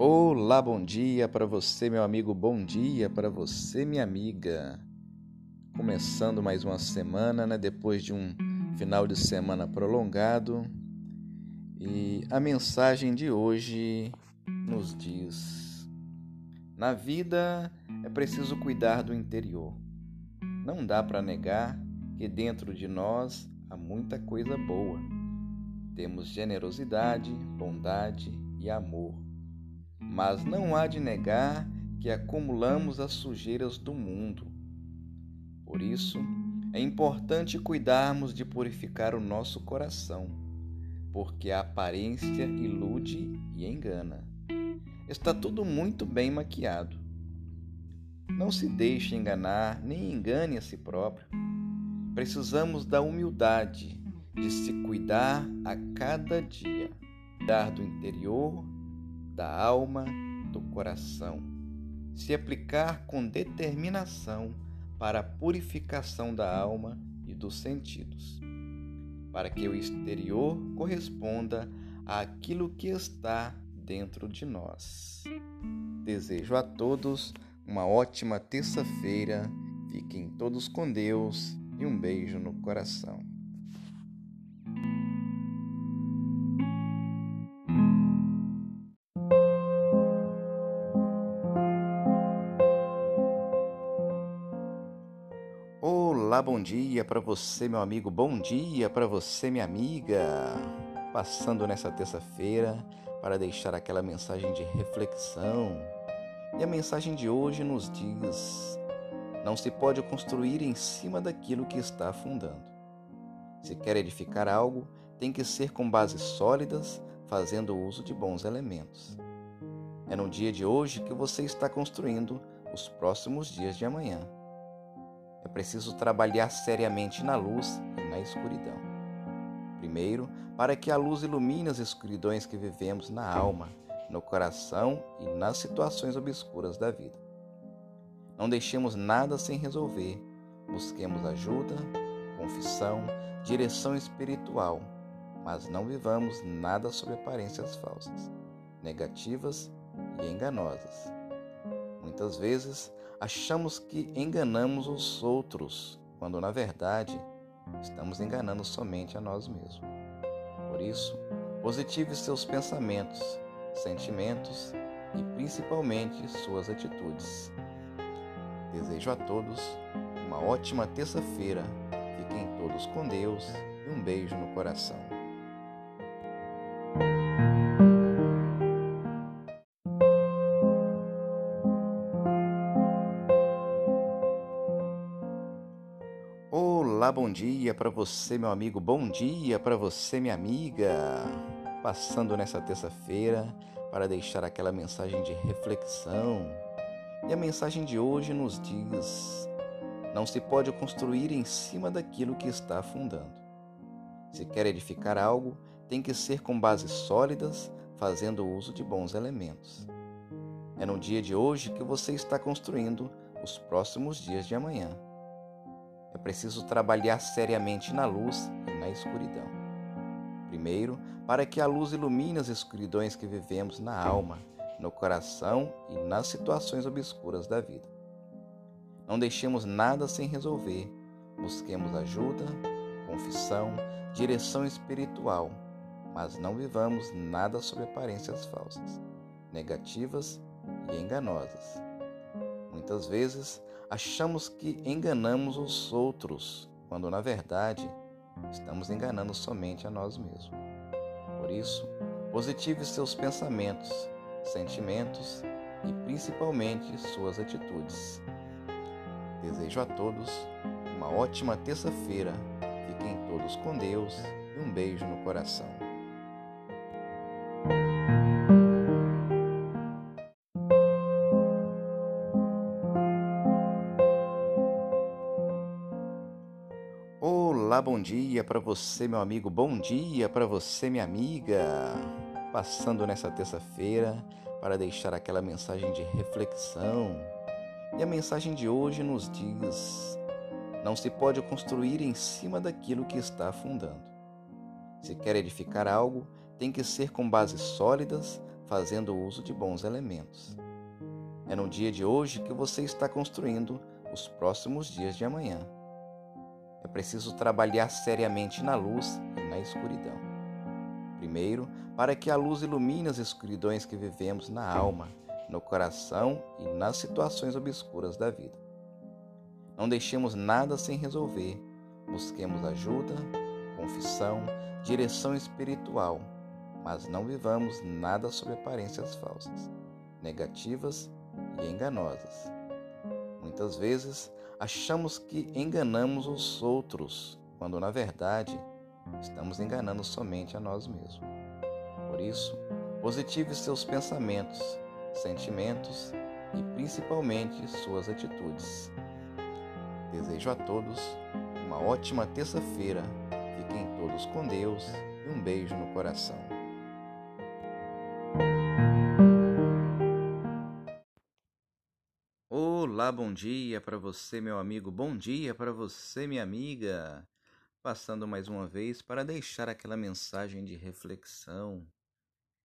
Olá, bom dia para você, meu amigo, bom dia para você, minha amiga. Começando mais uma semana, né, depois de um final de semana prolongado. E a mensagem de hoje nos diz: Na vida é preciso cuidar do interior. Não dá para negar que dentro de nós há muita coisa boa. Temos generosidade, bondade e amor. Mas não há de negar que acumulamos as sujeiras do mundo. Por isso, é importante cuidarmos de purificar o nosso coração, porque a aparência ilude e engana. Está tudo muito bem maquiado. Não se deixe enganar, nem engane a si próprio. Precisamos da humildade de se cuidar a cada dia, cuidar do interior, da alma, do coração, se aplicar com determinação para a purificação da alma e dos sentidos, para que o exterior corresponda àquilo que está dentro de nós. Desejo a todos uma ótima terça-feira. Fiquem todos com Deus e um beijo no coração. Olá, bom dia para você, meu amigo, bom dia para você, minha amiga. Passando nessa terça-feira para deixar aquela mensagem de reflexão. E a mensagem de hoje nos diz: não se pode construir em cima daquilo que está afundando. Se quer edificar algo, tem que ser com bases sólidas, fazendo uso de bons elementos. É no dia de hoje que você está construindo os próximos dias de amanhã. É preciso trabalhar seriamente na luz e na escuridão. Primeiro, para que a luz ilumine as escuridões que vivemos na alma, no coração e nas situações obscuras da vida. Não deixemos nada sem resolver. Busquemos ajuda, confissão, direção espiritual, mas não vivamos nada sob aparências falsas, negativas e enganosas. Muitas vezes achamos que enganamos os outros, quando na verdade estamos enganando somente a nós mesmos. Por isso, positive seus pensamentos, sentimentos e principalmente suas atitudes. Desejo a todos uma ótima terça-feira. Fiquem todos com Deus e um beijo no coração. Bom dia para você, meu amigo, bom dia para você, minha amiga. Passando nessa terça-feira para deixar aquela mensagem de reflexão e a mensagem de hoje nos diz: não se pode construir em cima daquilo que está afundando. Se quer edificar algo, tem que ser com bases sólidas, fazendo uso de bons elementos. É no dia de hoje que você está construindo os próximos dias de amanhã. É preciso trabalhar seriamente na luz e na escuridão. Primeiro, para que a luz ilumine as escuridões que vivemos na alma no coração e nas situações obscuras da vida. Não deixemos nada sem resolver. Busquemos ajuda, confissão, direção espiritual, mas não vivamos nada sob aparências falsas, negativas e enganosas. Muitas vezes achamos que enganamos os outros, quando na verdade estamos enganando somente a nós mesmos. Por isso, positive seus pensamentos sentimentos e principalmente suas atitudes. Desejo a todos uma ótima terça-feira. Fiquem todos com Deus e um beijo no coração. Olá, bom dia para você, meu amigo, bom dia para você, minha amiga passando nessa terça-feira para deixar aquela mensagem de reflexão. E a mensagem de hoje nos diz: não se pode construir em cima daquilo que está afundando. Se quer edificar algo, tem que ser com bases sólidas, fazendo uso de bons elementos. É no dia de hoje que você está construindo os próximos dias de amanhã. É preciso trabalhar seriamente na luz e na escuridão. Primeiro, para que a luz ilumine as escuridões que vivemos na alma, no coração e nas situações obscuras da vida. Não deixemos nada sem resolver. Busquemos ajuda, confissão, direção espiritual, mas não vivamos nada sob aparências falsas, negativas e enganosas. Muitas vezes achamos que enganamos os outros, quando na verdade estamos enganando somente a nós mesmos. Por isso, positive seus pensamentos, sentimentos e principalmente suas atitudes. Desejo a todos uma ótima terça-feira. Fiquem todos com Deus e um beijo no coração. Olá, bom dia para você, meu amigo. Bom dia para você, minha amiga. Passando mais uma vez para deixar aquela mensagem de reflexão.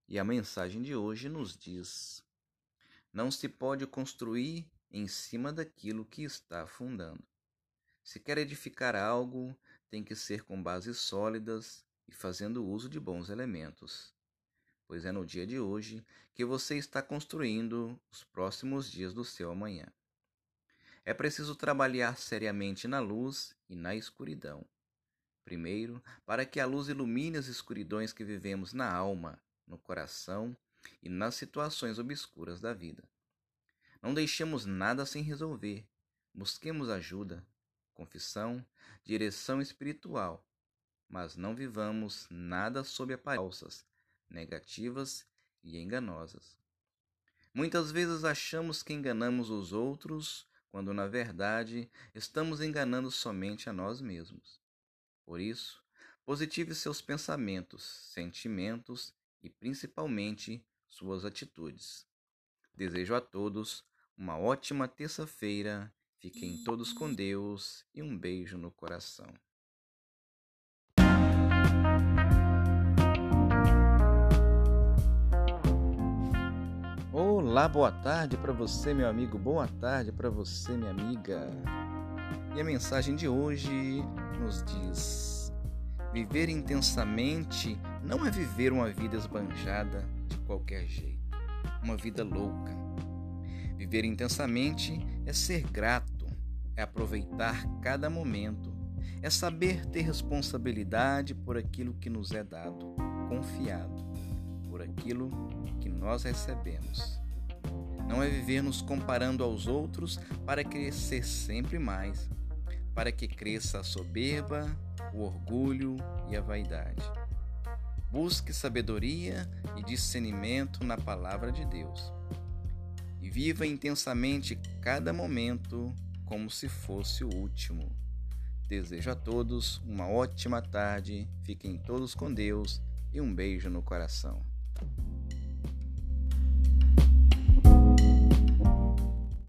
E a mensagem de hoje nos diz: Não se pode construir em cima daquilo que está afundando. Se quer edificar algo, tem que ser com bases sólidas e fazendo uso de bons elementos. Pois é no dia de hoje que você está construindo os próximos dias do seu amanhã. É preciso trabalhar seriamente na luz e na escuridão. Primeiro, para que a luz ilumine as escuridões que vivemos na alma, no coração e nas situações obscuras da vida. Não deixemos nada sem resolver. Busquemos ajuda, confissão, direção espiritual, mas não vivamos nada sob aparências negativas e enganosas. Muitas vezes achamos que enganamos os outros quando na verdade estamos enganando somente a nós mesmos. Por isso, positive seus pensamentos, sentimentos e principalmente suas atitudes. Desejo a todos uma ótima terça-feira. Fiquem todos com Deus e um beijo no coração. Olá, boa tarde para você, meu amigo. Boa tarde para você, minha amiga. E a mensagem de hoje nos diz: Viver intensamente não é viver uma vida esbanjada de qualquer jeito, uma vida louca. Viver intensamente é ser grato, é aproveitar cada momento, é saber ter responsabilidade por aquilo que nos é dado, confiado por aquilo que nós recebemos. Não é viver nos comparando aos outros para crescer sempre mais, para que cresça a soberba, o orgulho e a vaidade. Busque sabedoria e discernimento na palavra de Deus. E viva intensamente cada momento como se fosse o último. Desejo a todos uma ótima tarde, fiquem todos com Deus e um beijo no coração.